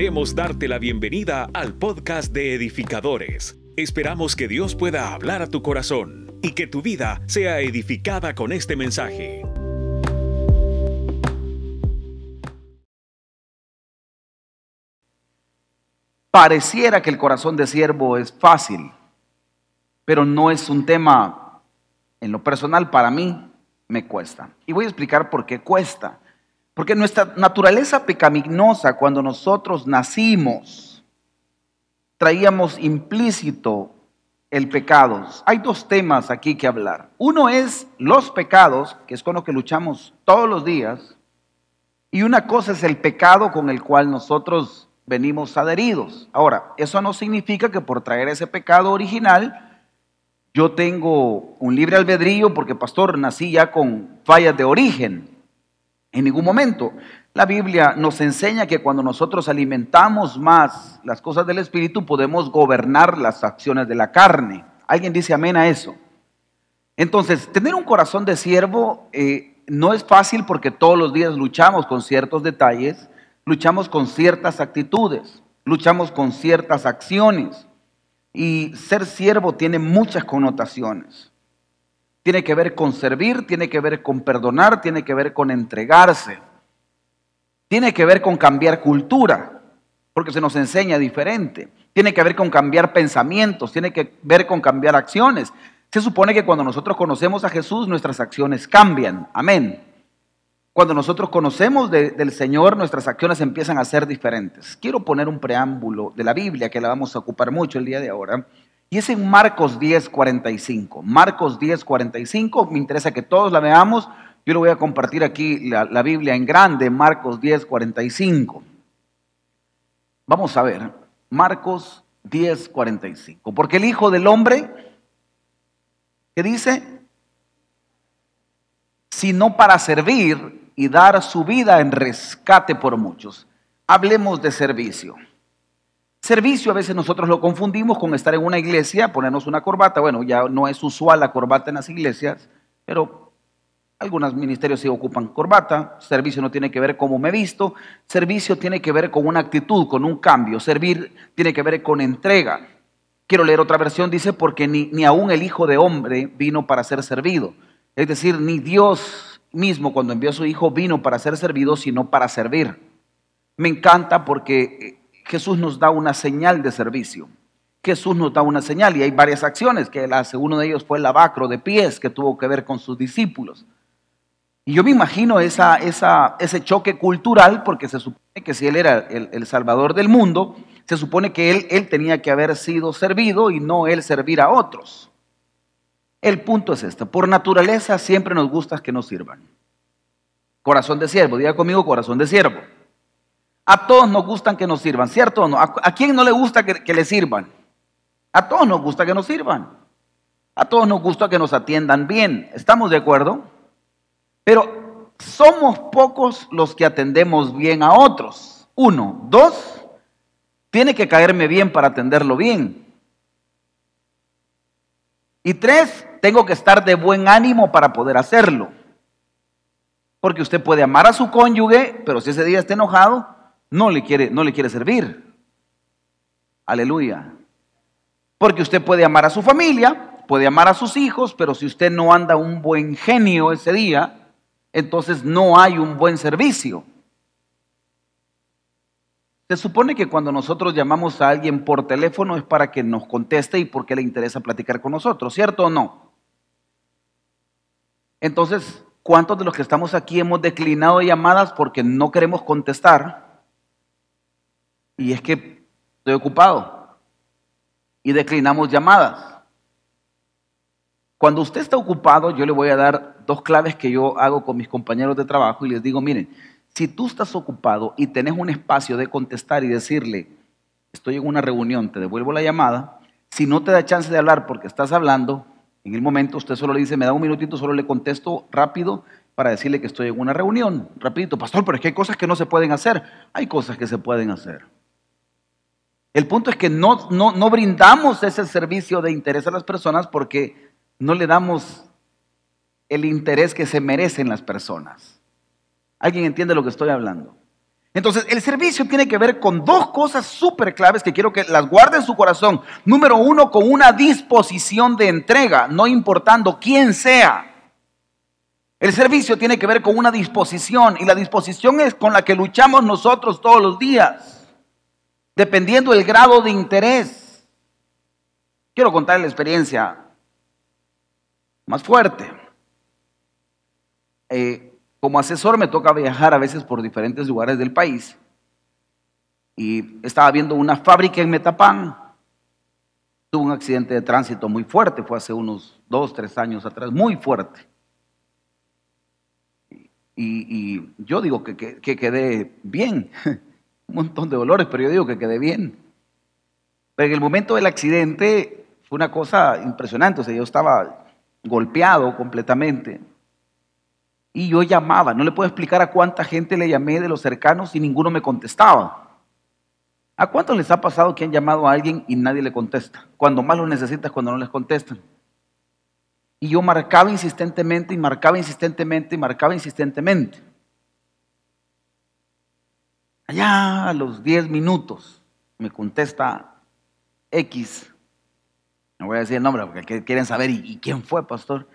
Queremos darte la bienvenida al podcast de edificadores. Esperamos que Dios pueda hablar a tu corazón y que tu vida sea edificada con este mensaje. Pareciera que el corazón de siervo es fácil, pero no es un tema, en lo personal, para mí me cuesta. Y voy a explicar por qué cuesta. Porque nuestra naturaleza pecaminosa, cuando nosotros nacimos, traíamos implícito el pecado. Hay dos temas aquí que hablar. Uno es los pecados, que es con lo que luchamos todos los días, y una cosa es el pecado con el cual nosotros venimos adheridos. Ahora, eso no significa que por traer ese pecado original yo tengo un libre albedrío porque, pastor, nací ya con fallas de origen. En ningún momento. La Biblia nos enseña que cuando nosotros alimentamos más las cosas del Espíritu, podemos gobernar las acciones de la carne. ¿Alguien dice amén a eso? Entonces, tener un corazón de siervo eh, no es fácil porque todos los días luchamos con ciertos detalles, luchamos con ciertas actitudes, luchamos con ciertas acciones. Y ser siervo tiene muchas connotaciones. Tiene que ver con servir, tiene que ver con perdonar, tiene que ver con entregarse. Tiene que ver con cambiar cultura, porque se nos enseña diferente. Tiene que ver con cambiar pensamientos, tiene que ver con cambiar acciones. Se supone que cuando nosotros conocemos a Jesús, nuestras acciones cambian. Amén. Cuando nosotros conocemos del Señor, nuestras acciones empiezan a ser diferentes. Quiero poner un preámbulo de la Biblia que la vamos a ocupar mucho el día de ahora. Y es en Marcos 10, 45. Marcos 10, 45. Me interesa que todos la veamos. Yo le voy a compartir aquí la, Biblia en grande, Marcos 10, 45. Vamos a ver, Marcos 10, 45. Porque el Hijo del Hombre, ¿qué dice? Sino para servir y dar su vida en rescate por muchos. Hablemos de servicio. Servicio a veces nosotros lo confundimos con estar en una iglesia, ponernos una corbata. Bueno, ya no es usual la corbata en las iglesias, pero algunos ministerios sí ocupan corbata. Servicio no tiene que ver cómo me he visto. Servicio tiene que ver con una actitud, con un cambio. Servir tiene que ver con entrega. Quiero leer otra versión, dice, porque ni, ni aún el Hijo de Hombre vino para ser servido. Es decir, ni Dios mismo cuando envió a su Hijo vino para ser servido, sino para servir. Me encanta porque eh, Jesús nos da una señal de servicio. Jesús nos da una señal y hay varias acciones que él hace. Uno de ellos fue el lavacro de pies que tuvo que ver con sus discípulos. Y yo me imagino ese choque cultural porque se supone que si él era el, el, salvador del mundo, se supone que él, él tenía que haber sido servido y no él servir a otros. El punto es este, por naturaleza siempre nos gusta que nos sirvan. Corazón de siervo, diga conmigo corazón de siervo. A todos nos gustan que nos sirvan, ¿cierto o no? ¿A, quién no le gusta que, que le sirvan? A todos nos gusta que nos sirvan. A todos nos gusta que nos atiendan bien. ¿Estamos de acuerdo? Pero somos pocos los que atendemos bien a otros. Uno. Dos. Tiene que caerme bien para atenderlo bien. Y tres, tengo que estar de buen ánimo para poder hacerlo. Porque usted puede amar a su cónyuge, pero si ese día está enojado, no le quiere, no le quiere servir. Aleluya. Porque usted puede amar a su familia, puede amar a sus hijos, pero si usted no anda un buen genio ese día, entonces no hay un buen servicio. Se supone que cuando nosotros llamamos a alguien por teléfono es para que nos conteste y porque le interesa platicar con nosotros, ¿cierto o no? Entonces, ¿cuántos de los que estamos aquí hemos declinado llamadas porque no queremos contestar? Y es que estoy ocupado. Y declinamos llamadas. Cuando usted está ocupado, yo le voy a dar dos claves que yo hago con mis compañeros de trabajo y les digo, miren, si tú estás ocupado y tenés un espacio de contestar y decirle, estoy en una reunión, te devuelvo la llamada, si no te da chance de hablar porque estás hablando, en el momento usted solo le dice, me da un minutito, solo le contesto rápido para decirle que estoy en una reunión. Rapidito, pastor, pero es que hay cosas que no se pueden hacer. Hay cosas que se pueden hacer. El punto es que no, no, no brindamos ese servicio de interés a las personas porque no le damos el interés que se merecen las personas. ¿Alguien entiende lo que estoy hablando? Entonces, el servicio tiene que ver con dos cosas súper claves que quiero que las guarde en su corazón. Número uno, con una disposición de entrega, no importando quién sea. El servicio tiene que ver con una disposición y la disposición es con la que luchamos nosotros todos los días, dependiendo del grado de interés. Quiero contar la experiencia más fuerte. Eh, como asesor me toca viajar a veces por diferentes lugares del país y estaba viendo una fábrica en Metapán. Tuvo un accidente de tránsito muy fuerte, fue hace unos dos, tres años atrás, muy fuerte. Y, yo digo que, que, quedé bien, un montón de dolores, pero yo digo que quedé bien. Pero en el momento del accidente fue una cosa impresionante, o sea, yo estaba golpeado completamente. Y yo llamaba, no le puedo explicar a cuánta gente le llamé de los cercanos y ninguno me contestaba. ¿A cuántos les ha pasado que han llamado a alguien y nadie le contesta? Cuando más lo necesitas, cuando no les contestan. Y yo marcaba insistentemente y marcaba insistentemente y marcaba insistentemente. Allá a los 10 minutos me contesta X. No voy a decir el nombre porque quieren saber y, quién fue, pastor.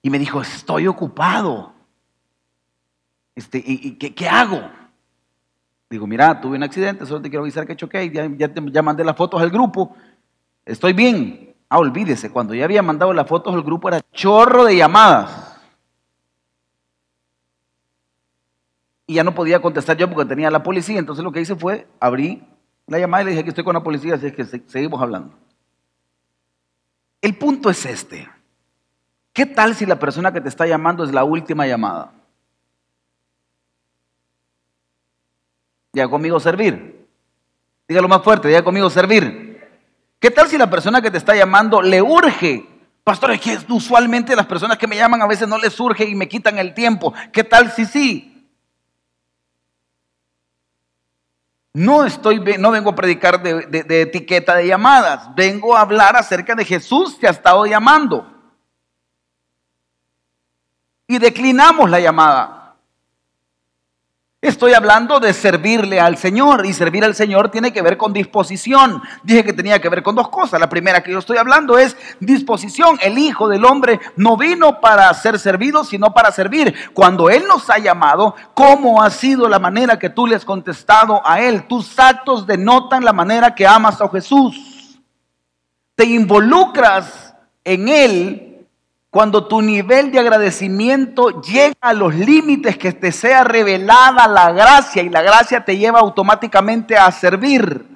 Y me dijo, estoy ocupado. Este, ¿Y, qué, hago? Digo, mira, tuve un accidente, solo te quiero avisar que choqué, ya, ya, mandé las fotos al grupo, estoy bien. Ah, olvídese, cuando ya había mandado las fotos al grupo era chorro de llamadas. Y ya no podía contestar yo porque tenía la policía, entonces lo que hice fue abrí la llamada y le dije que estoy con la policía, así es que seguimos hablando. El punto es este. ¿Qué tal si la persona que te está llamando es la última llamada? Diga conmigo servir. Dígalo más fuerte, diga conmigo servir. ¿Qué tal si la persona que te está llamando le urge? Pastor, es que usualmente las personas que me llaman a veces no les urge y me quitan el tiempo. ¿Qué tal si sí? No estoy, no vengo a predicar de, de etiqueta de llamadas, vengo a hablar acerca de Jesús que ha estado llamando. Y declinamos la llamada. Estoy hablando de servirle al Señor y servir al Señor tiene que ver con disposición. Dije que tenía que ver con dos cosas. La primera que yo estoy hablando es disposición. El Hijo del Hombre no vino para ser servido, sino para servir. Cuando Él nos ha llamado, ¿cómo ha sido la manera que tú le has contestado a Él? Tus actos denotan la manera que amas a Jesús. Te involucras en Él cuando tu nivel de agradecimiento llega a los límites que te sea revelada la gracia y la gracia te lleva automáticamente a servir.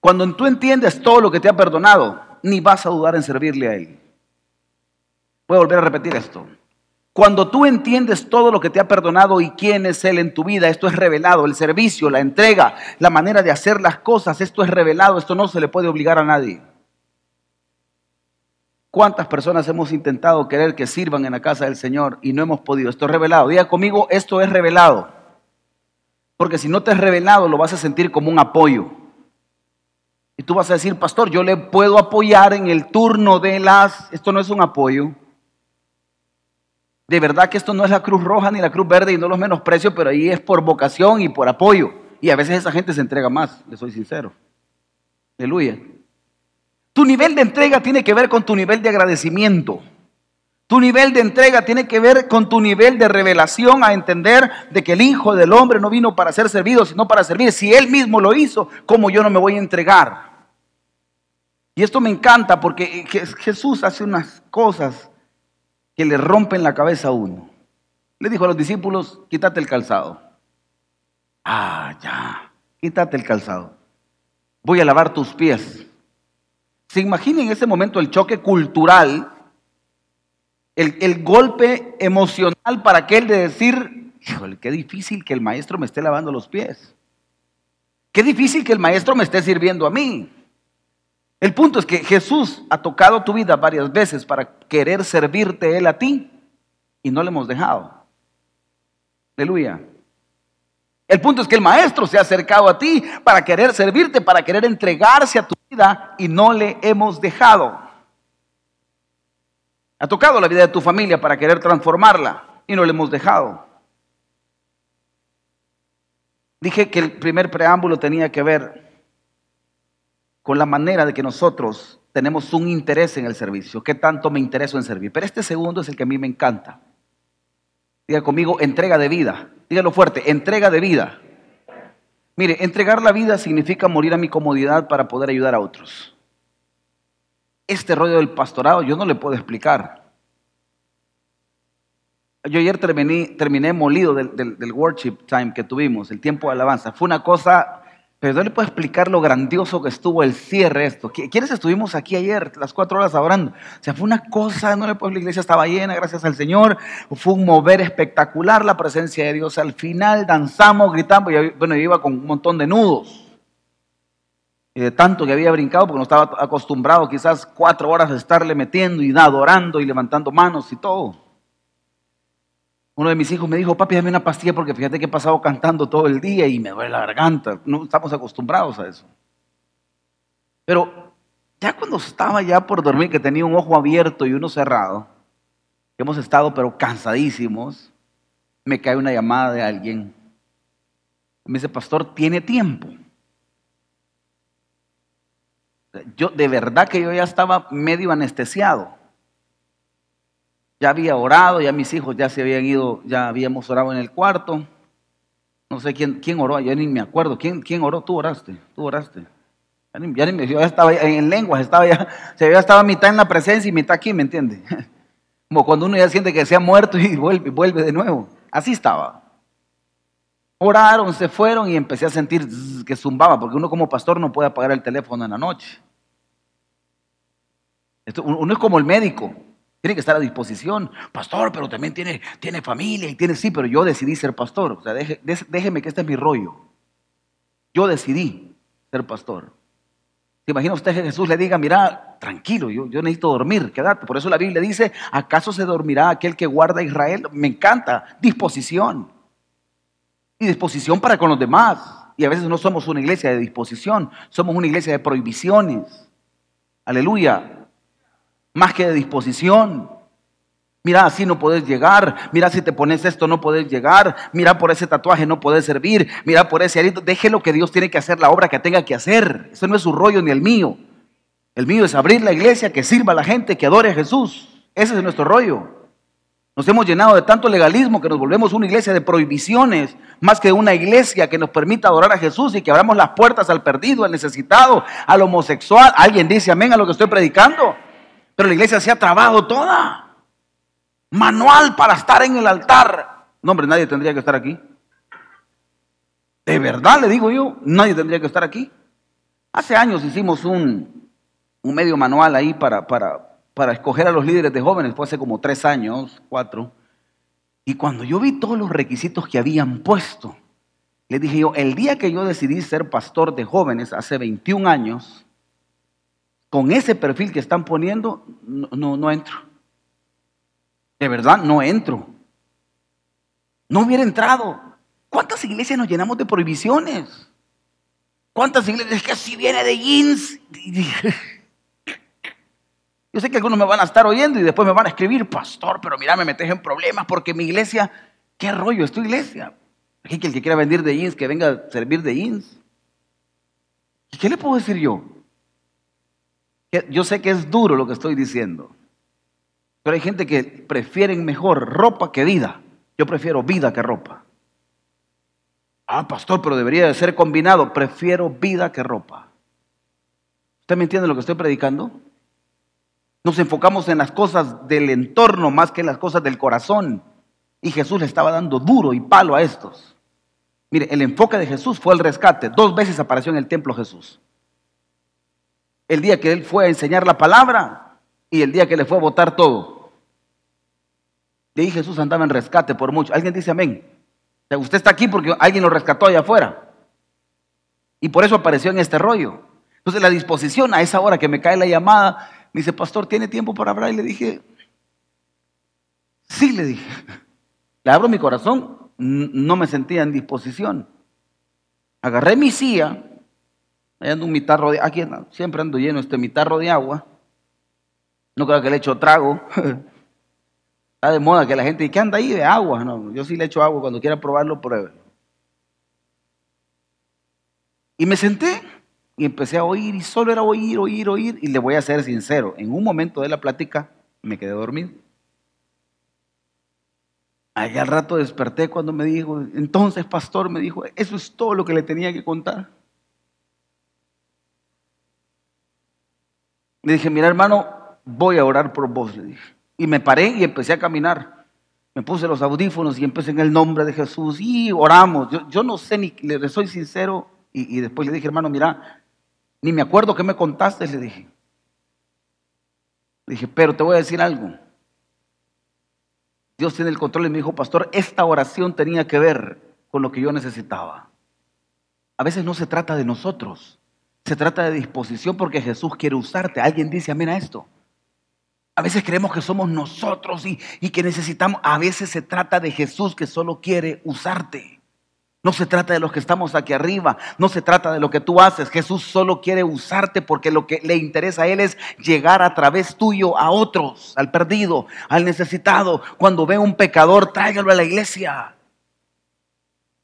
Cuando tú entiendes todo lo que te ha perdonado, ni vas a dudar en servirle a Él. Voy a volver a repetir esto. Cuando tú entiendes todo lo que te ha perdonado y quién es Él en tu vida, esto es revelado, el servicio, la entrega, la manera de hacer las cosas, esto es revelado, esto no se le puede obligar a nadie. ¿Cuántas personas hemos intentado querer que sirvan en la casa del Señor y no hemos podido? Esto es revelado. Diga conmigo, esto es revelado. Porque si no te es revelado, lo vas a sentir como un apoyo. Y tú vas a decir, pastor, yo le puedo apoyar en el turno de las... Esto no es un apoyo. De verdad que esto no es la Cruz Roja ni la Cruz Verde y no los menosprecio, pero ahí es por vocación y por apoyo. Y a veces esa gente se entrega más, le soy sincero. Aleluya. Tu nivel de entrega tiene que ver con tu nivel de agradecimiento. Tu nivel de entrega tiene que ver con tu nivel de revelación a entender de que el Hijo del Hombre no vino para ser servido, sino para servir. Si Él mismo lo hizo, ¿cómo yo no me voy a entregar? Y esto me encanta porque Jesús hace unas cosas que le rompen la cabeza a uno. Le dijo a los discípulos, quítate el calzado. Ah, ya, quítate el calzado. Voy a lavar tus pies. Se imagina en ese momento el choque cultural, el, golpe emocional para aquel de decir, híjole, qué difícil que el maestro me esté lavando los pies. Qué difícil que el maestro me esté sirviendo a mí. El punto es que Jesús ha tocado tu vida varias veces para querer servirte Él a ti y no le hemos dejado. Aleluya. El punto es que el maestro se ha acercado a ti para querer servirte, para querer entregarse a tu vida y no le hemos dejado. Ha tocado la vida de tu familia para querer transformarla y no le hemos dejado. Dije que el primer preámbulo tenía que ver con la manera de que nosotros tenemos un interés en el servicio. ¿Qué tanto me intereso en servir? Pero este segundo es el que a mí me encanta. Diga conmigo, entrega de vida. Dígalo fuerte, entrega de vida. Mire, entregar la vida significa morir a mi comodidad para poder ayudar a otros. Este rollo del pastorado yo no le puedo explicar. Yo ayer terminé, terminé molido del, del, worship time que tuvimos, el tiempo de alabanza. Fue una cosa, pero no le puedo explicar lo grandioso que estuvo el cierre esto. ¿Quiénes estuvimos aquí ayer, las cuatro horas orando? O sea, fue una cosa, no le puedo, la iglesia estaba llena, gracias al Señor. Fue un mover espectacular la presencia de Dios. Al final danzamos, gritamos, y bueno, yo iba con un montón de nudos. Y de tanto que había brincado, porque no estaba acostumbrado quizás cuatro horas de estarle metiendo y adorando y levantando manos y todo. Uno de mis hijos me dijo, papi, dame una pastilla porque fíjate que he pasado cantando todo el día y me duele la garganta. No estamos acostumbrados a eso. Pero ya cuando estaba ya por dormir, que tenía un ojo abierto y uno cerrado, hemos estado pero cansadísimos, me cae una llamada de alguien. Me dice, pastor, ¿tiene tiempo? Yo, de verdad que yo ya estaba medio anestesiado ya había orado, ya mis hijos ya se habían ido, ya habíamos orado en el cuarto. No sé quién, quién oró, ya ni me acuerdo. ¿Quién, quién oró? Tú oraste, tú oraste. Ya ni, ya ni me, yo ya estaba en lenguas, estaba ya, se estaba mitad en la presencia y mitad aquí, ¿me entiende? Como cuando uno ya siente que se ha muerto y vuelve, vuelve de nuevo. Así estaba. Oraron, se fueron y empecé a sentir que zumbaba, porque uno como pastor no puede apagar el teléfono en la noche. Uno es como el médico. Tiene que estar a disposición. Pastor, pero también tiene, tiene familia y tiene, sí, pero yo decidí ser pastor. O sea, déjeme que este es mi rollo. Yo decidí ser pastor. ¿Se imagina usted que Jesús le diga, mira, tranquilo, yo, yo necesito dormir, quédate? Por eso la Biblia dice, ¿acaso se dormirá aquel que guarda a Israel? Me encanta, disposición. Y disposición para con los demás. Y a veces no somos una iglesia de disposición, somos una iglesia de prohibiciones. Aleluya más que de disposición. Mira, así no puedes llegar. Mira, si te pones esto no puedes llegar. Mira, por ese tatuaje no puedes servir. Mira, por ese arito. Déjelo que Dios tiene que hacer la obra que tenga que hacer. Eso no es su rollo ni el mío. El mío es abrir la iglesia, que sirva a la gente, que adore a Jesús. Ese es nuestro rollo. Nos hemos llenado de tanto legalismo que nos volvemos una iglesia de prohibiciones, más que una iglesia que nos permita adorar a Jesús y que abramos las puertas al perdido, al necesitado, al homosexual. ¿Alguien dice amén a lo que estoy predicando? Pero la iglesia se ha trabado toda. Manual para estar en el altar. No, hombre, nadie tendría que estar aquí. De verdad le digo yo, nadie tendría que estar aquí. Hace años hicimos un, un medio manual ahí para, para, para escoger a los líderes de jóvenes, fue hace como tres años, cuatro. Y cuando yo vi todos los requisitos que habían puesto, le dije yo, el día que yo decidí ser pastor de jóvenes, hace 21 años, con ese perfil que están poniendo, no, no, entro. De verdad, no entro. No hubiera entrado. ¿Cuántas iglesias nos llenamos de prohibiciones? ¿Cuántas iglesias? Es que si viene de jeans. Yo sé que algunos me van a estar oyendo y después me van a escribir, pastor, pero mira, me metes en problemas porque mi iglesia, ¿qué rollo es tu iglesia? que el que quiera vender de jeans, que venga a servir de jeans. ¿Y qué le puedo decir yo? Yo sé que es duro lo que estoy diciendo, pero hay gente que prefieren mejor ropa que vida. Yo prefiero vida que ropa. Ah, pastor, pero debería de ser combinado. Prefiero vida que ropa. ¿Usted me entiende lo que estoy predicando? Nos enfocamos en las cosas del entorno más que en las cosas del corazón. Y Jesús le estaba dando duro y palo a estos. Mire, el enfoque de Jesús fue el rescate. Dos veces apareció en el templo Jesús el día que él fue a enseñar la palabra y el día que le fue a votar todo. Y ahí Jesús andaba en rescate por mucho. Alguien dice amén. usted está aquí porque alguien lo rescató allá afuera. Y por eso apareció en este rollo. Entonces la disposición a esa hora que me cae la llamada, me dice, pastor, ¿tiene tiempo para hablar? Y le dije, sí, le dije. Le abro mi corazón, no me sentía en disposición. Agarré mi silla Ahí ando un mitarro de aquí siempre ando lleno este mitarro de agua. No creo que le echo trago. Está de moda que la gente dice, ¿qué anda ahí de agua? No, yo sí le echo agua, cuando quiera probarlo, pruebe. Y me senté y empecé a oír y solo era oír, oír, oír. Y le voy a ser sincero, en un momento de la plática me quedé dormido. Allá al rato desperté cuando me dijo, entonces pastor me dijo, eso es todo lo que le tenía que contar. Le dije, mira hermano, voy a orar por vos, le dije. Y me paré y empecé a caminar. Me puse los audífonos y empecé en el nombre de Jesús y oramos. Yo, no sé ni, le soy sincero. Y, y, después le dije, hermano, mira, ni me acuerdo qué me contaste, le dije. Le dije, pero te voy a decir algo. Dios tiene el control y me dijo, pastor, esta oración tenía que ver con lo que yo necesitaba. A veces no se trata de nosotros, se trata de disposición porque Jesús quiere usarte. Alguien dice amén a esto. A veces creemos que somos nosotros y, y que necesitamos, a veces se trata de Jesús que solo quiere usarte. No se trata de los que estamos aquí arriba, no se trata de lo que tú haces. Jesús solo quiere usarte porque lo que le interesa a Él es llegar a través tuyo a otros, al perdido, al necesitado. Cuando ve un pecador, tráigalo a la iglesia.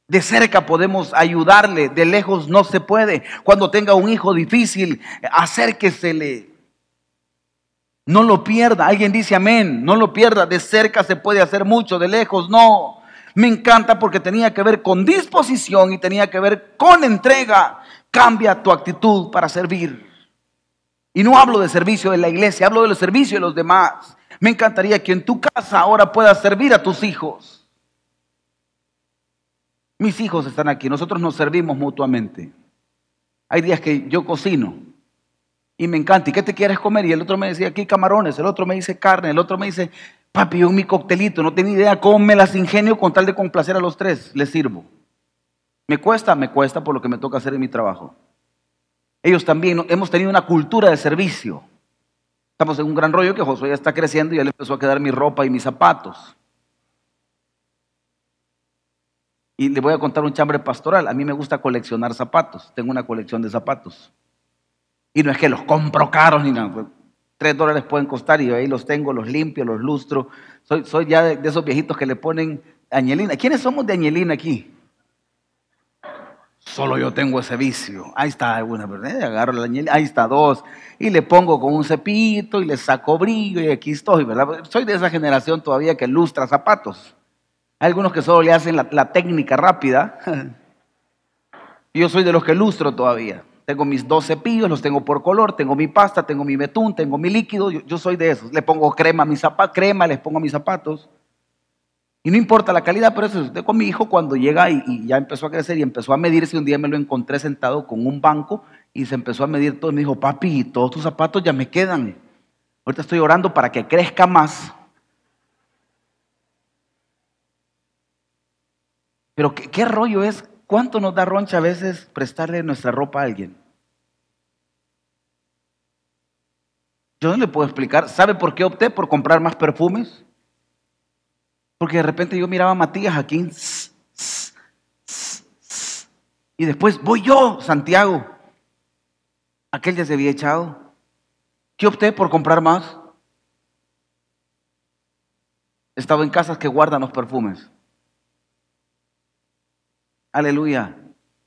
De cerca podemos ayudarle, de lejos no se puede. Cuando tenga un hijo difícil, acérquesele. No lo pierda. Alguien dice amén. No lo pierda. De cerca se puede hacer mucho, de lejos no. Me encanta porque tenía que ver con disposición y tenía que ver con entrega. Cambia tu actitud para servir. Y no hablo de servicio en la iglesia, hablo del servicio de los demás. Me encantaría que en tu casa ahora puedas servir a tus hijos. Mis hijos están aquí, nosotros nos servimos mutuamente. Hay días que yo cocino y me encanta. ¿Y qué te quieres comer? Y el otro me decía, aquí camarones, el otro me dice carne, el otro me dice Papi, yo mi coctelito, no tenía idea cómo me las ingenio con tal de complacer a los tres, les sirvo. Me cuesta, me cuesta por lo que me toca hacer en mi trabajo. Ellos también, hemos tenido una cultura de servicio. Estamos en un gran rollo que Josué ya está creciendo y ya le empezó a quedar mi ropa y mis zapatos. Y le voy a contar un chambre pastoral. A mí me gusta coleccionar zapatos. Tengo una colección de zapatos. Y no es que los compro caros ni nada. Tres dólares pueden costar y ahí los tengo, los limpio, los lustro. Soy, soy ya de, esos viejitos que le ponen añelina. ¿Quiénes somos de añelina aquí? Solo yo tengo ese vicio. Ahí está una, ¿verdad? Agarro la añelina, ahí está dos. Y le pongo con un cepillito y le saco brillo y aquí estoy, ¿verdad? Soy de esa generación todavía que lustra zapatos. Hay algunos que solo le hacen la, la técnica rápida. yo soy de los que lustro todavía. Tengo mis dos cepillos, los tengo por color, tengo mi pasta, tengo mi betún, tengo mi líquido. Yo, soy de esos. Le pongo crema a mis zapatos, crema les pongo a mis zapatos. Y no importa la calidad, pero eso es con mi hijo cuando llega y, ya empezó a crecer y empezó a medirse. Un día me lo encontré sentado con un banco y se empezó a medir todo. Y me dijo, papi, todos tus zapatos ya me quedan. Ahorita estoy orando para que crezca más. Pero ¿qué, rollo es ¿Cuánto nos da roncha a veces prestarle nuestra ropa a alguien? Yo no le puedo explicar. ¿Sabe por qué opté por comprar más perfumes? Porque de repente yo miraba a Matías aquí. Y después voy yo, Santiago. Aquel ya se había echado. ¿Qué opté por comprar más? He estado en casas que guardan los perfumes. Aleluya.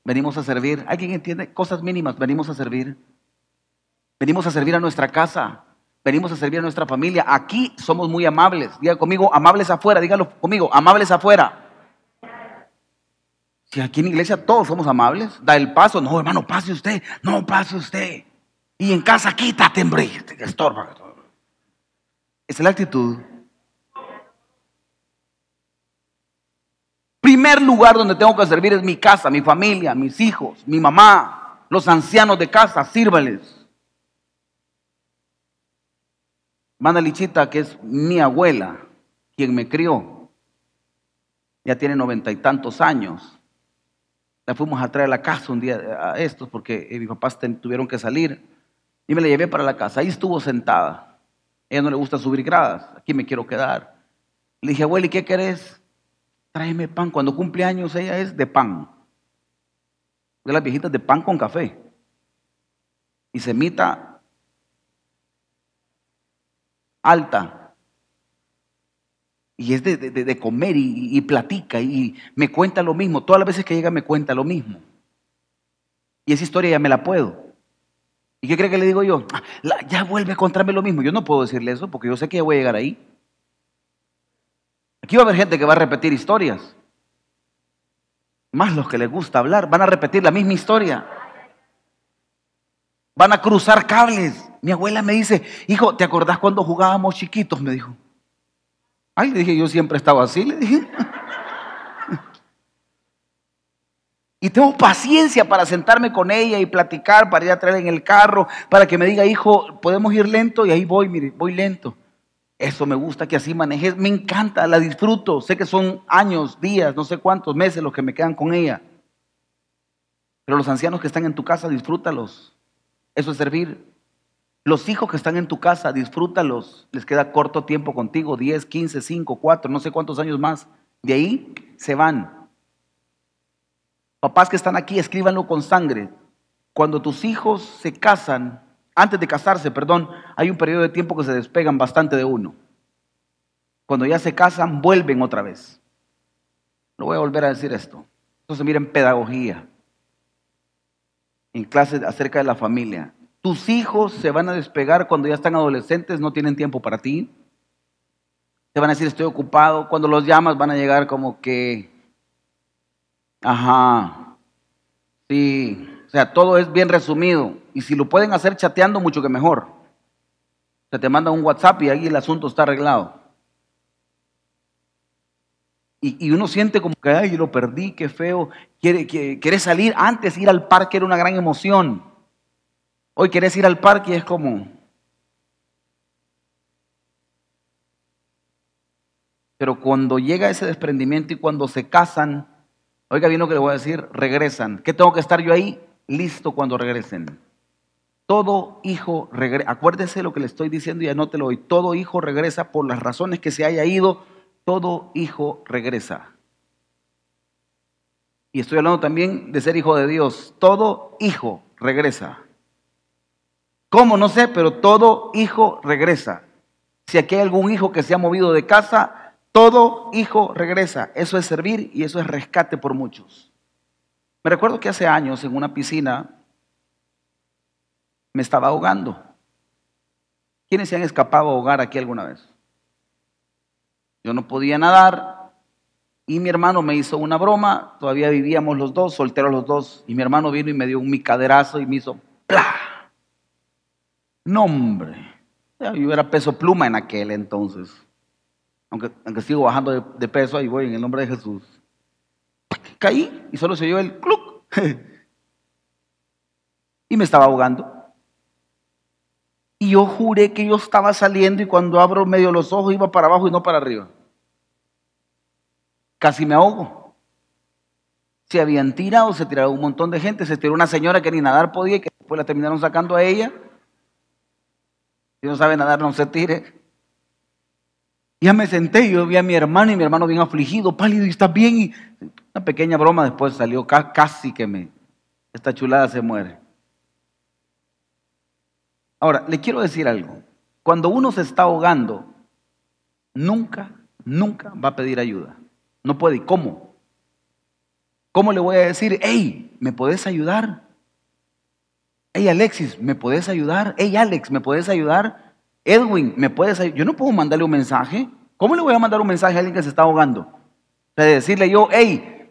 Venimos a servir. ¿Alguien entiende? Cosas mínimas. Venimos a servir. Venimos a servir a nuestra casa. Venimos a servir a nuestra familia. Aquí somos muy amables. Diga conmigo, amables afuera. Dígalo conmigo, amables afuera. Si aquí en iglesia todos somos amables, da el paso. No, hermano, pase usted. No, pase usted. Y en casa, quítate, hombre. Estorba. Esa es la actitud Primer lugar donde tengo que servir es mi casa, mi familia, mis hijos, mi mamá, los ancianos de casa, sírvales. Manda Lichita, que es mi abuela, quien me crió, ya tiene noventa y tantos años. La fuimos a traer a la casa un día a estos porque eh, mis papás tuvieron que salir y me la llevé para la casa. Ahí estuvo sentada. ella no le gusta subir gradas, aquí me quiero quedar. Le dije, abuela, ¿y qué querés? Tráeme pan. Cuando cumple años ella es de pan. De las viejitas de pan con café. Y semita alta. Y es de, comer y, y, platica y me cuenta lo mismo. Todas las veces que llega me cuenta lo mismo. Y esa historia ya me la puedo. ¿Y qué cree que le digo yo? Ah, ya vuelve a contarme lo mismo. Yo no puedo decirle eso porque yo sé que ya voy a llegar ahí. Aquí va a haber gente que va a repetir historias. Más los que les gusta hablar, van a repetir la misma historia. Van a cruzar cables. Mi abuela me dice, hijo, ¿te acordás cuando jugábamos chiquitos? Me dijo. Ay, le dije, yo siempre he estado así, le dije. Y tengo paciencia para sentarme con ella y platicar, para ir a traer en el carro, para que me diga, hijo, podemos ir lento y ahí voy, mire, voy lento. Eso me gusta que así manejes, me encanta, la disfruto. Sé que son años, días, no sé cuántos meses los que me quedan con ella. Pero los ancianos que están en tu casa, disfrútalos. Eso es servir. Los hijos que están en tu casa, disfrútalos. Les queda corto tiempo contigo, 10, 15, 5, 4, no sé cuántos años más. De ahí se van. Papás que están aquí, escríbanlo con sangre. Cuando tus hijos se casan, antes de casarse, perdón, hay un periodo de tiempo que se despegan bastante de uno. Cuando ya se casan, vuelven otra vez. No voy a volver a decir esto. Entonces miren pedagogía. En clases acerca de la familia. Tus hijos se van a despegar cuando ya están adolescentes, no tienen tiempo para ti. Te van a decir estoy ocupado. Cuando los llamas van a llegar como que Ajá. Sí. O sea, todo es bien resumido. Y si lo pueden hacer chateando, mucho que mejor. Se te manda un WhatsApp y ahí el asunto está arreglado. Y, uno siente como que, ay, lo perdí, qué feo. Quiere, quiere, salir. Antes ir al parque era una gran emoción. Hoy quieres ir al parque y es como... Pero cuando llega ese desprendimiento y cuando se casan, Oiga bien lo que le voy a decir, regresan. ¿Qué tengo que estar yo ahí? Listo cuando regresen. Todo hijo regresa. Acuérdese lo que le estoy diciendo y anótelo hoy. Todo hijo regresa por las razones que se haya ido. Todo hijo regresa. Y estoy hablando también de ser hijo de Dios. Todo hijo regresa. ¿Cómo? No sé, pero todo hijo regresa. Si aquí hay algún hijo que se ha movido de casa, todo hijo regresa. Eso es servir y eso es rescate por muchos. Me recuerdo que hace años en una piscina me estaba ahogando. ¿Quiénes se han escapado a ahogar aquí alguna vez? Yo no podía nadar y mi hermano me hizo una broma. Todavía vivíamos los dos, solteros los dos. Y mi hermano vino y me dio un micaderazo y me hizo ¡plá! Nombre. Yo era peso pluma en aquel entonces aunque, sigo bajando de, peso, ahí voy en el nombre de Jesús. Caí y solo se oyó el cluc. y me estaba ahogando. Y yo juré que yo estaba saliendo y cuando abro medio los ojos iba para abajo y no para arriba. Casi me ahogo. Se habían tirado, se tiraron un montón de gente, se tiró una señora que ni nadar podía y que después la terminaron sacando a ella. Si no sabe nadar, no se tire. Ya me senté yo vi a mi hermano y mi hermano bien afligido, pálido, y está bien. Y una pequeña broma después salió, casi que me, esta chulada se muere. Ahora, le quiero decir algo. Cuando uno se está ahogando, nunca, nunca va a pedir ayuda. No puede. ¿Y cómo? ¿Cómo le voy a decir, hey, ¿me puedes ayudar? Hey, Alexis, ¿me puedes ayudar? Hey, Alex, ¿me puedes ayudar? Edwin, ¿me puedes ayudar? Yo no puedo mandarle un mensaje. ¿Cómo le voy a mandar un mensaje a alguien que se está ahogando? O decirle yo, hey,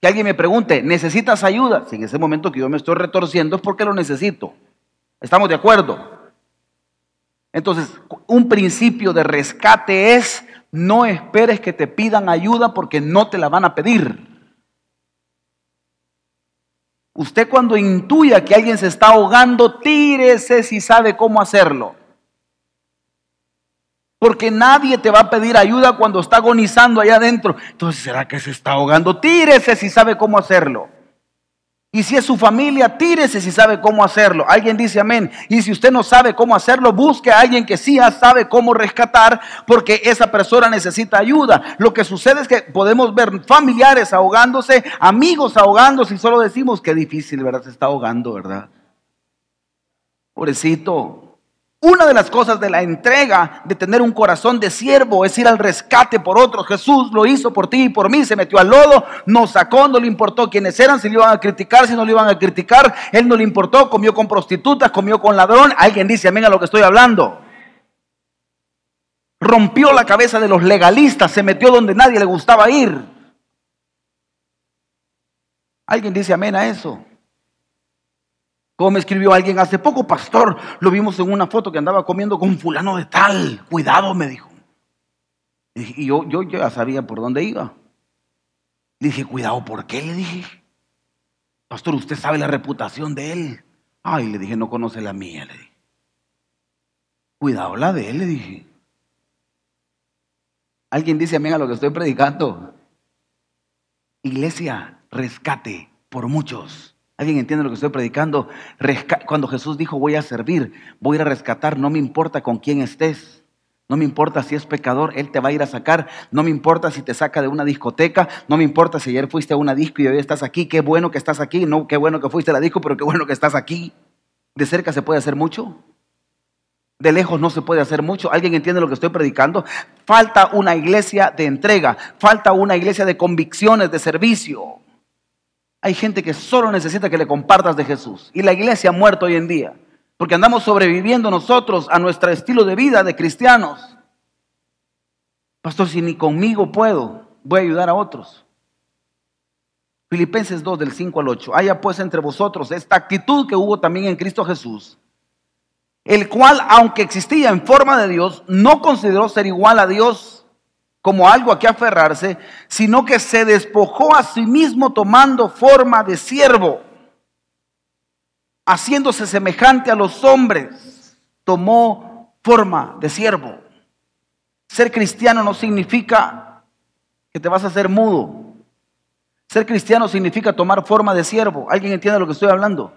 que alguien me pregunte, ¿necesitas ayuda? Si en ese momento que yo me estoy retorciendo es porque lo necesito. ¿Estamos de acuerdo? Entonces, un principio de rescate es no esperes que te pidan ayuda porque no te la van a pedir. Usted cuando intuya que alguien se está ahogando, tírese si sabe cómo hacerlo. Porque nadie te va a pedir ayuda cuando está agonizando allá adentro. Entonces, ¿será que se está ahogando? Tírese si sabe cómo hacerlo. Y si es su familia, tírese si sabe cómo hacerlo. Alguien dice amén. Y si usted no sabe cómo hacerlo, busque a alguien que sí sabe cómo rescatar, porque esa persona necesita ayuda. Lo que sucede es que podemos ver familiares ahogándose, amigos ahogándose, y solo decimos que difícil, ¿verdad? Se está ahogando, ¿verdad? Pobrecito. Una de las cosas de la entrega, de tener un corazón de siervo, es ir al rescate por otros. Jesús lo hizo por ti y por mí, se metió al lodo, nos sacó, no le importó quiénes eran, si le iban a criticar, si no le iban a criticar. Él no le importó, comió con prostitutas, comió con ladrón. Alguien dice, amén a lo que estoy hablando. Rompió la cabeza de los legalistas, se metió donde nadie le gustaba ir. Alguien dice amén a eso. Como me escribió alguien hace poco, pastor, lo vimos en una foto que andaba comiendo con fulano de tal. Cuidado, me dijo. Y yo, yo, ya sabía por dónde iba. Le dije, cuidado, ¿por qué? Le dije, pastor, usted sabe la reputación de él. Ay, le dije, no conoce la mía, le dije. Cuidado la de él, le dije. Alguien dice amén a lo que estoy predicando. Iglesia, rescate por muchos. ¿Alguien entiende lo que estoy predicando? Cuando Jesús dijo voy a servir, voy a ir a rescatar, no me importa con quién estés. No me importa si es pecador, Él te va a ir a sacar. No me importa si te saca de una discoteca. No me importa si ayer fuiste a una disco y hoy estás aquí. Qué bueno que estás aquí. No, qué bueno que fuiste a la disco, pero qué bueno que estás aquí. ¿De cerca se puede hacer mucho? De lejos no se puede hacer mucho. ¿Alguien entiende lo que estoy predicando? Falta una iglesia de entrega. Falta una iglesia de convicciones, de servicio. Hay gente que solo necesita que le compartas de Jesús. Y la iglesia ha muerto hoy en día. Porque andamos sobreviviendo nosotros a nuestro estilo de vida de cristianos. Pastor, si ni conmigo puedo, voy a ayudar a otros. Filipenses 2 del 5 al 8. Haya pues entre vosotros esta actitud que hubo también en Cristo Jesús, el cual, aunque existía en forma de Dios, no consideró ser igual a Dios como algo a que aferrarse, sino que se despojó a sí mismo tomando forma de siervo, haciéndose semejante a los hombres, tomó forma de siervo. Ser cristiano no significa que te vas a hacer mudo. Ser cristiano significa tomar forma de siervo. ¿Alguien entiende lo que estoy hablando?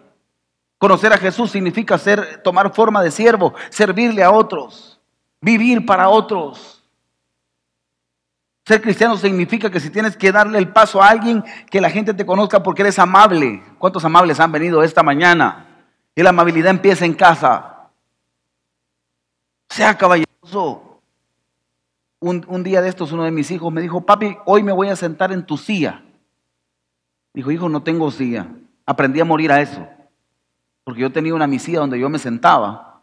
Conocer a Jesús significa ser, tomar forma de siervo, servirle a otros, vivir para otros. Ser cristiano significa que si tienes que darle el paso a alguien, que la gente te conozca porque eres amable. ¿Cuántos amables han venido esta mañana? Y la amabilidad empieza en casa. Sea caballeroso. Un, un, día de estos uno de mis hijos me dijo, papi, hoy me voy a sentar en tu silla. Dijo, hijo, no tengo silla. Aprendí a morir a eso. Porque yo tenía una misía donde yo me sentaba.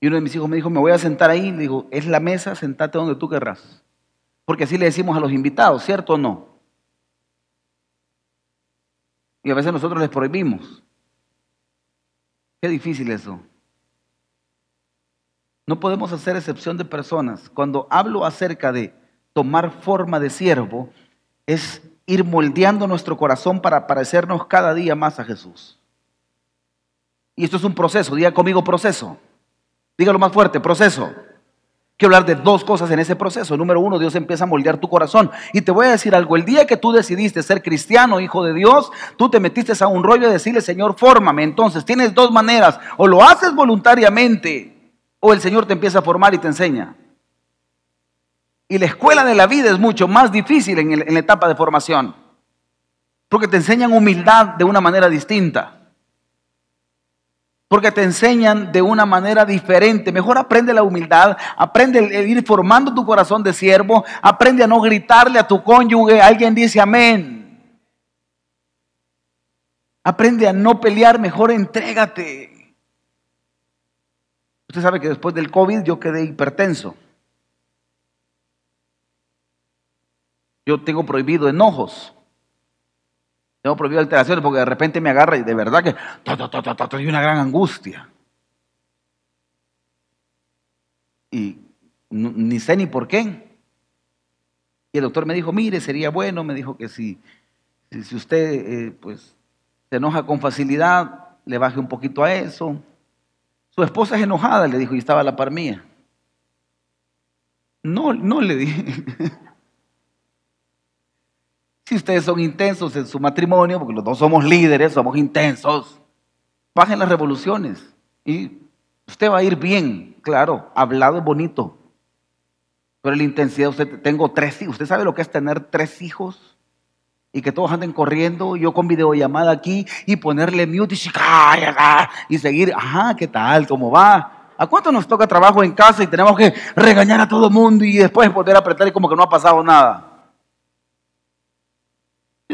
Y uno de mis hijos me dijo, me voy a sentar ahí. Le digo, es la mesa, sentate donde tú querrás. Porque así le decimos a los invitados, ¿cierto o no? Y a veces nosotros les prohibimos. Qué difícil eso. No podemos hacer excepción de personas. Cuando hablo acerca de tomar forma de siervo, es ir moldeando nuestro corazón para parecernos cada día más a Jesús. Y esto es un proceso, diga conmigo proceso. Dígalo más fuerte, proceso. Quiero hablar de dos cosas en ese proceso. Número uno, Dios empieza a moldear tu corazón. Y te voy a decir algo, el día que tú decidiste ser cristiano, hijo de Dios, tú te metiste a un rollo de decirle, Señor, fórmame. Entonces tienes dos maneras, o lo haces voluntariamente, o el Señor te empieza a formar y te enseña. Y la escuela de la vida es mucho más difícil en, en la etapa de formación, porque te enseñan humildad de una manera distinta porque te enseñan de una manera diferente. Mejor aprende la humildad, aprende a ir formando tu corazón de siervo, aprende a no gritarle a tu cónyuge, alguien dice amén. Aprende a no pelear, mejor entrégate. Usted sabe que después del COVID yo quedé hipertenso. Yo tengo prohibido enojos. Tengo prohibido alteraciones porque de repente me agarra y de verdad que hay una gran angustia. Y ni sé ni por qué. Y el doctor me dijo, mire, sería bueno, me dijo que si, si usted eh, pues, se enoja con facilidad, le baje un poquito a eso. Su esposa es enojada, le dijo, y estaba a la par mía. No, no le dije. Si ustedes son intensos en su matrimonio, porque los dos somos líderes, somos intensos, bajen las revoluciones y usted va a ir bien. Claro, hablado es bonito, pero la intensidad, usted, tengo tres hijos, usted sabe lo que es tener tres hijos y que todos anden corriendo, yo con videollamada aquí y ponerle mute y, y seguir, ajá, ¿qué tal? ¿Cómo va? ¿A cuánto nos toca trabajo en casa y tenemos que regañar a todo el mundo y después poder apretar y como que no ha pasado nada?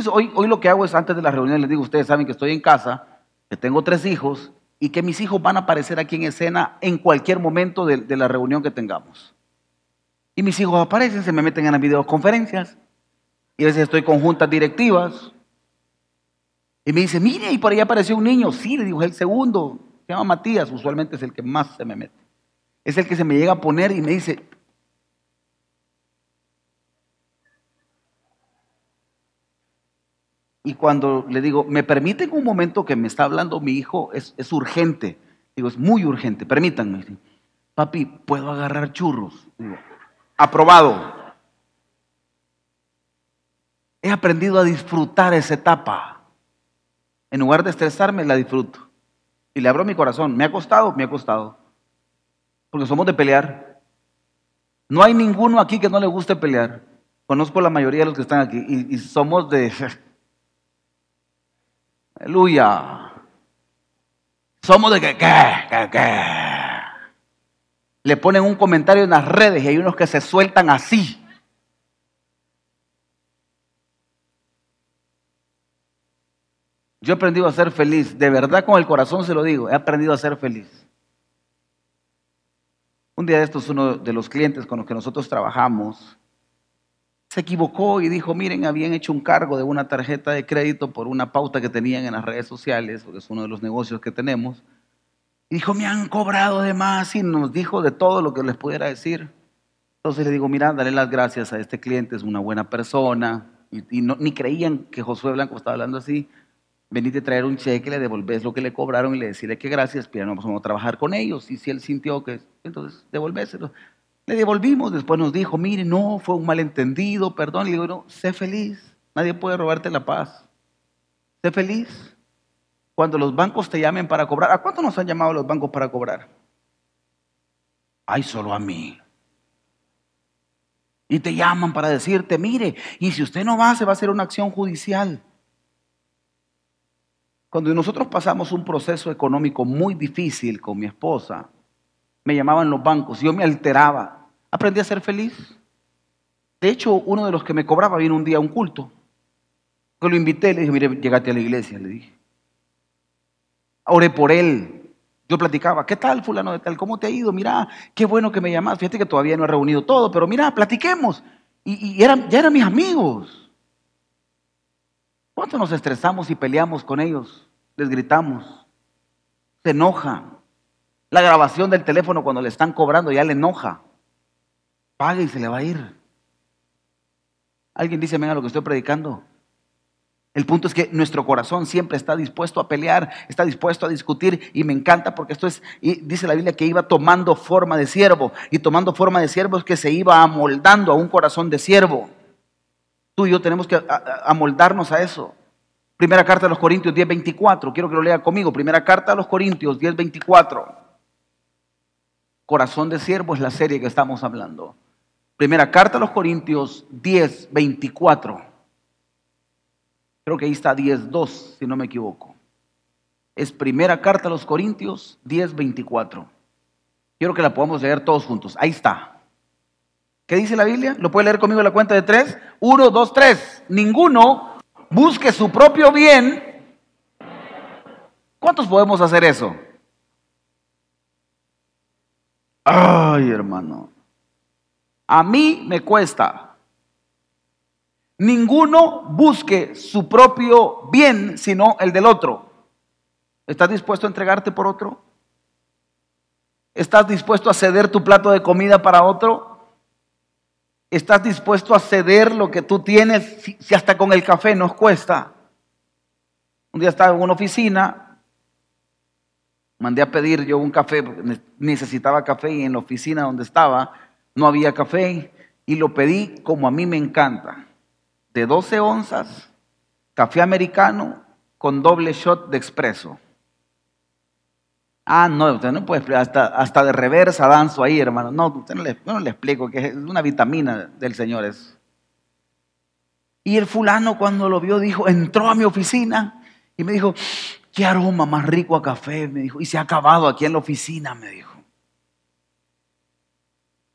Hoy, hoy lo que hago es antes de la reunión, les digo, ustedes saben que estoy en casa, que tengo tres hijos y que mis hijos van a aparecer aquí en escena en cualquier momento de, de la reunión que tengamos. Y mis hijos aparecen, se me meten en las videoconferencias y a veces estoy con juntas directivas y me dice, mire, y por ahí apareció un niño. Sí, le digo, es el segundo. Se llama Matías, usualmente es el que más se me mete. Es el que se me llega a poner y me dice, y cuando le digo, ¿me permiten un momento que me está hablando mi hijo? Es, urgente. Digo, es muy urgente, permítanme. Papi, ¿puedo agarrar churros? Digo, aprobado. He aprendido a disfrutar esa etapa. En lugar de estresarme, la disfruto. Y le abro mi corazón. ¿Me ha costado? Me ha costado. Porque somos de pelear. No hay ninguno aquí que no le guste pelear. Conozco la mayoría de los que están aquí. Y, somos de... Aleluya. Somos de que, ¿qué? ¿qué? Le ponen un comentario en las redes y hay unos que se sueltan así. Yo he aprendido a ser feliz, de verdad con el corazón se lo digo, he aprendido a ser feliz. Un día de estos, uno de los clientes con los que nosotros trabajamos se equivocó y dijo, miren, habían hecho un cargo de una tarjeta de crédito por una pauta que tenían en las redes sociales, porque es uno de los negocios que tenemos. Y dijo, me han cobrado de más y nos dijo de todo lo que les pudiera decir. Entonces le digo, mira, dale las gracias a este cliente, es una buena persona. Y, ni creían que Josué Blanco estaba hablando así venite a traer un cheque, le devolves lo que le cobraron y le decirle que gracias, pero no vamos a trabajar con ellos. Y si él sintió que, entonces devolvéselo. Le devolvimos, después nos dijo, mire, no, fue un malentendido, perdón. Le digo, no, sé feliz, nadie puede robarte la paz. Sé feliz. Cuando los bancos te llamen para cobrar, ¿a cuánto nos han llamado los bancos para cobrar? Ay, solo a mí. Y te llaman para decirte, mire, y si usted no va, se va a hacer una acción judicial. Cuando nosotros pasamos un proceso económico muy difícil con mi esposa, me llamaban los bancos, yo me alteraba, aprendí a ser feliz. De hecho, uno de los que me cobraba vino un día a un culto. Yo lo invité, le dije, mire, llegate a la iglesia, le dije. Oré por él. Yo platicaba, ¿qué tal fulano de tal? ¿Cómo te ha ido? Mira, qué bueno que me llamas. Fíjate que todavía no he reunido todo, pero mira, platiquemos. Y, eran, ya eran mis amigos. ¿Cuánto nos estresamos y peleamos con ellos? Les gritamos. Se enoja. La grabación del teléfono cuando le están cobrando ya le enoja. Paga y se le va a ir. Alguien dice, venga lo que estoy predicando. El punto es que nuestro corazón siempre está dispuesto a pelear, está dispuesto a discutir y me encanta porque esto es, dice la Biblia que iba tomando forma de siervo y tomando forma de siervo es que se iba amoldando a un corazón de siervo. Tú y yo tenemos que amoldarnos a eso. Primera carta a los Corintios 10:24. Quiero que lo lea conmigo. Primera carta a los Corintios 10:24. Corazón de siervo es la serie que estamos hablando. Primera carta a los Corintios 10:24. Creo que ahí está 10:2, si no me equivoco. Es primera carta a los Corintios 10:24. Quiero que la podamos leer todos juntos. Ahí está. ¿Qué dice la Biblia? ¿Lo puede leer conmigo a la cuenta de tres? Uno, dos, tres. Ninguno busque su propio bien. ¿Cuántos podemos hacer eso? Ay, hermano. A mí me cuesta. Ninguno busque su propio bien, sino el del otro. ¿Estás dispuesto a entregarte por otro? ¿Estás dispuesto a ceder tu plato de comida para otro? ¿Estás dispuesto a ceder lo que tú tienes si, hasta con el café nos cuesta? Un día estaba en una oficina, mandé a pedir yo un café, necesitaba café y en la oficina donde estaba no había café y lo pedí como a mí me encanta, de 12 onzas, café americano con doble shot de expreso. Ah, no, usted no puede hasta, hasta de reversa danzo ahí, hermano. No, usted no le, no le explico que es una vitamina del Señor eso. Y el fulano cuando lo vio dijo, entró a mi oficina y me dijo, qué aroma más rico a café, me dijo, y se ha acabado aquí en la oficina, me dijo.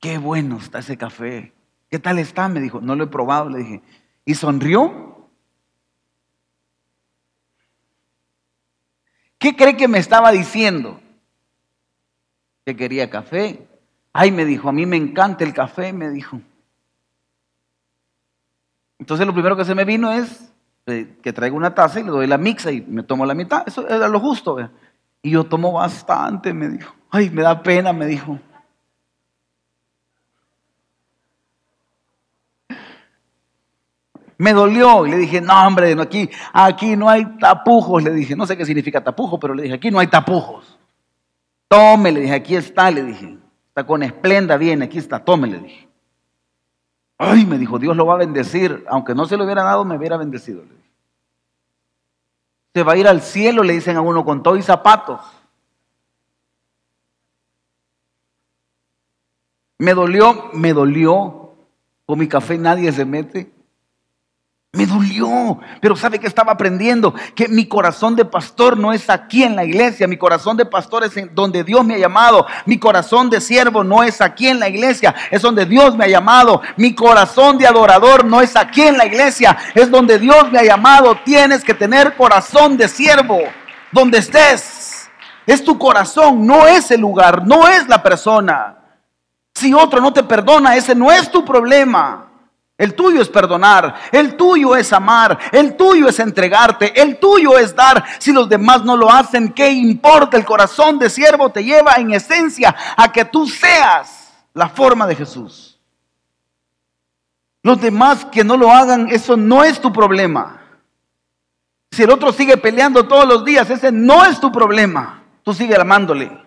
Qué bueno está ese café. ¿Qué tal está? Me dijo, no lo he probado, le dije. ¿Y sonrió? ¿Qué cree que me estaba diciendo? Que quería café. Ay, me dijo, a mí me encanta el café, me dijo. Entonces lo primero que se me vino es eh, que traigo una taza y le doy la mixa y me tomo la mitad. Eso era lo justo. Y yo tomo bastante, me dijo. Ay, me da pena, me dijo. Me dolió y le dije, no hombre, aquí, aquí no hay tapujos. Le dije, no sé qué significa tapujo, pero le dije, aquí no hay tapujos. Tome, le dije, aquí está, le dije. Está con esplenda, bien, aquí está, tome, le dije. Ay, me dijo, Dios lo va a bendecir. Aunque no se lo hubiera dado, me hubiera bendecido. Le dije. Se va a ir al cielo, le dicen a uno, con todo y zapatos. Me dolió, me dolió. Con mi café nadie se mete. Me dolió, pero ¿sabe que estaba aprendiendo? Que mi corazón de pastor no es aquí en la iglesia, mi corazón de pastor es en donde Dios me ha llamado, mi corazón de siervo no es aquí en la iglesia, es donde Dios me ha llamado, mi corazón de adorador no es aquí en la iglesia, es donde Dios me ha llamado, tienes que tener corazón de siervo, donde estés, es tu corazón, no es el lugar, no es la persona. Si otro no te perdona, ese no es tu problema. El tuyo es perdonar, el tuyo es amar, el tuyo es entregarte, el tuyo es dar. Si los demás no lo hacen, ¿qué importa? El corazón de siervo te lleva en esencia a que tú seas la forma de Jesús. Los demás que no lo hagan, eso no es tu problema. Si el otro sigue peleando todos los días, ese no es tu problema. Tú sigue amándole.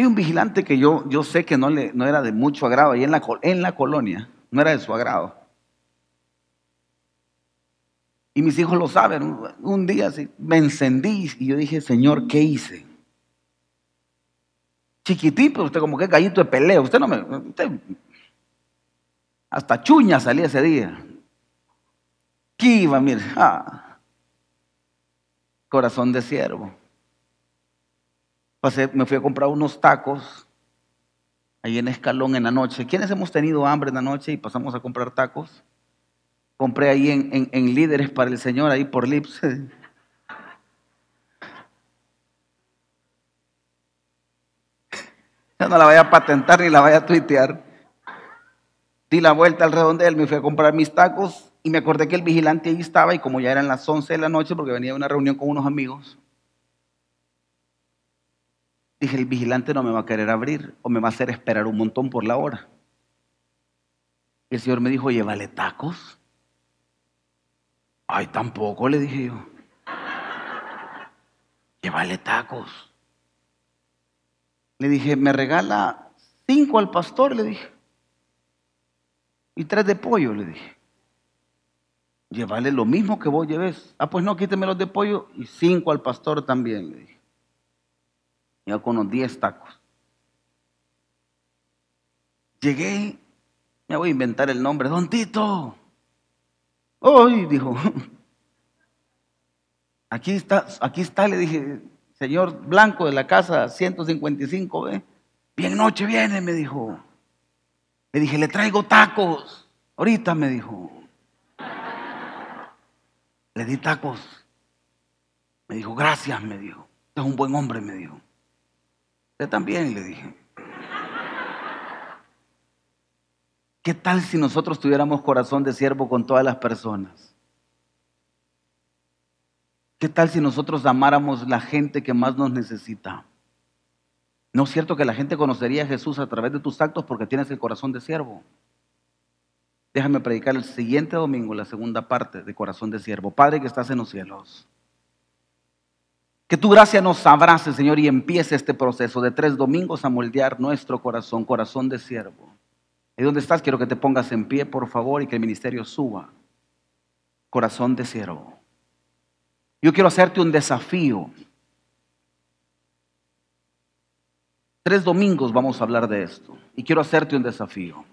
Hay un vigilante que yo, yo sé que no, le, no era de mucho agrado ahí en la, en la colonia, no era de su agrado. Y mis hijos lo saben. Un, día me encendí y yo dije, Señor, ¿qué hice? Chiquitito, usted como que gallito de pelea. Usted no me. hasta chuña salía ese día. Kiva, mire. Ah, corazón de siervo me fui a comprar unos tacos ahí en Escalón en la noche. ¿Quiénes hemos tenido hambre en la noche y pasamos a comprar tacos? Compré ahí en, Líderes para el Señor, ahí por Lips. Ya no la vaya a patentar ni la vaya a tuitear. Di la vuelta al redondel, me fui a comprar mis tacos y me acordé que el vigilante ahí estaba y como ya eran las 11 de la noche porque venía a una reunión con unos amigos, Dije, el vigilante no me va a querer abrir o me va a hacer esperar un montón por la hora. Y el Señor me dijo, llévale tacos. Ay, tampoco, le dije yo. Llévale tacos. Le dije, me regala cinco al pastor, le dije. Y tres de pollo, le dije. Llévale lo mismo que vos lleves. Ah, pues no, quíteme los de pollo y cinco al pastor también, le dije con unos 10 tacos. Llegué, me voy a inventar el nombre, Don Tito. Hoy, dijo, aquí está, aquí está, le dije, señor Blanco de la casa 155, ¿ve? Bien noche viene, me dijo. Le dije, le traigo tacos. Ahorita me dijo. Le di tacos. Me dijo, gracias, me dijo. Es un buen hombre, me dijo. También, le dije. ¿Qué tal si nosotros tuviéramos corazón de siervo con todas las personas? ¿Qué tal si nosotros amáramos la gente que más nos necesita? ¿No es cierto que la gente conocería a Jesús a través de tus actos porque tienes el corazón de siervo? Déjame predicar el siguiente domingo la segunda parte de corazón de siervo. Padre que estás en los cielos. Que tu gracia nos abrace, Señor, y empiece este proceso de tres domingos a moldear nuestro corazón, corazón de siervo. Y donde estás, quiero que te pongas en pie, por favor, y que el ministerio suba. Corazón de siervo. Yo quiero hacerte un desafío. Tres domingos vamos a hablar de esto. Y quiero hacerte un desafío.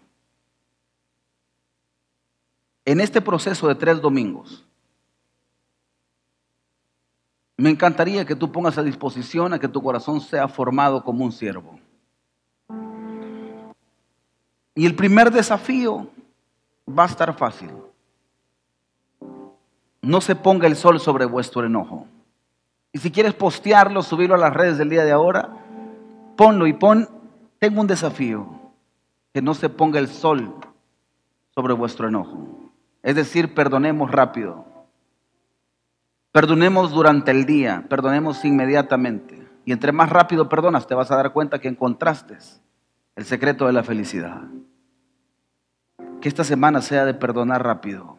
En este proceso de tres domingos, me encantaría que tú pongas a disposición a que tu corazón sea formado como un siervo. Y el primer desafío va a estar fácil. No se ponga el sol sobre vuestro enojo. Y si quieres postearlo, subirlo a las redes del día de ahora, ponlo y pon, tengo un desafío, que no se ponga el sol sobre vuestro enojo. Es decir, perdonemos rápido. Perdonemos durante el día, perdonemos inmediatamente. Y entre más rápido perdonas, te vas a dar cuenta que encontraste el secreto de la felicidad. Que esta semana sea de perdonar rápido.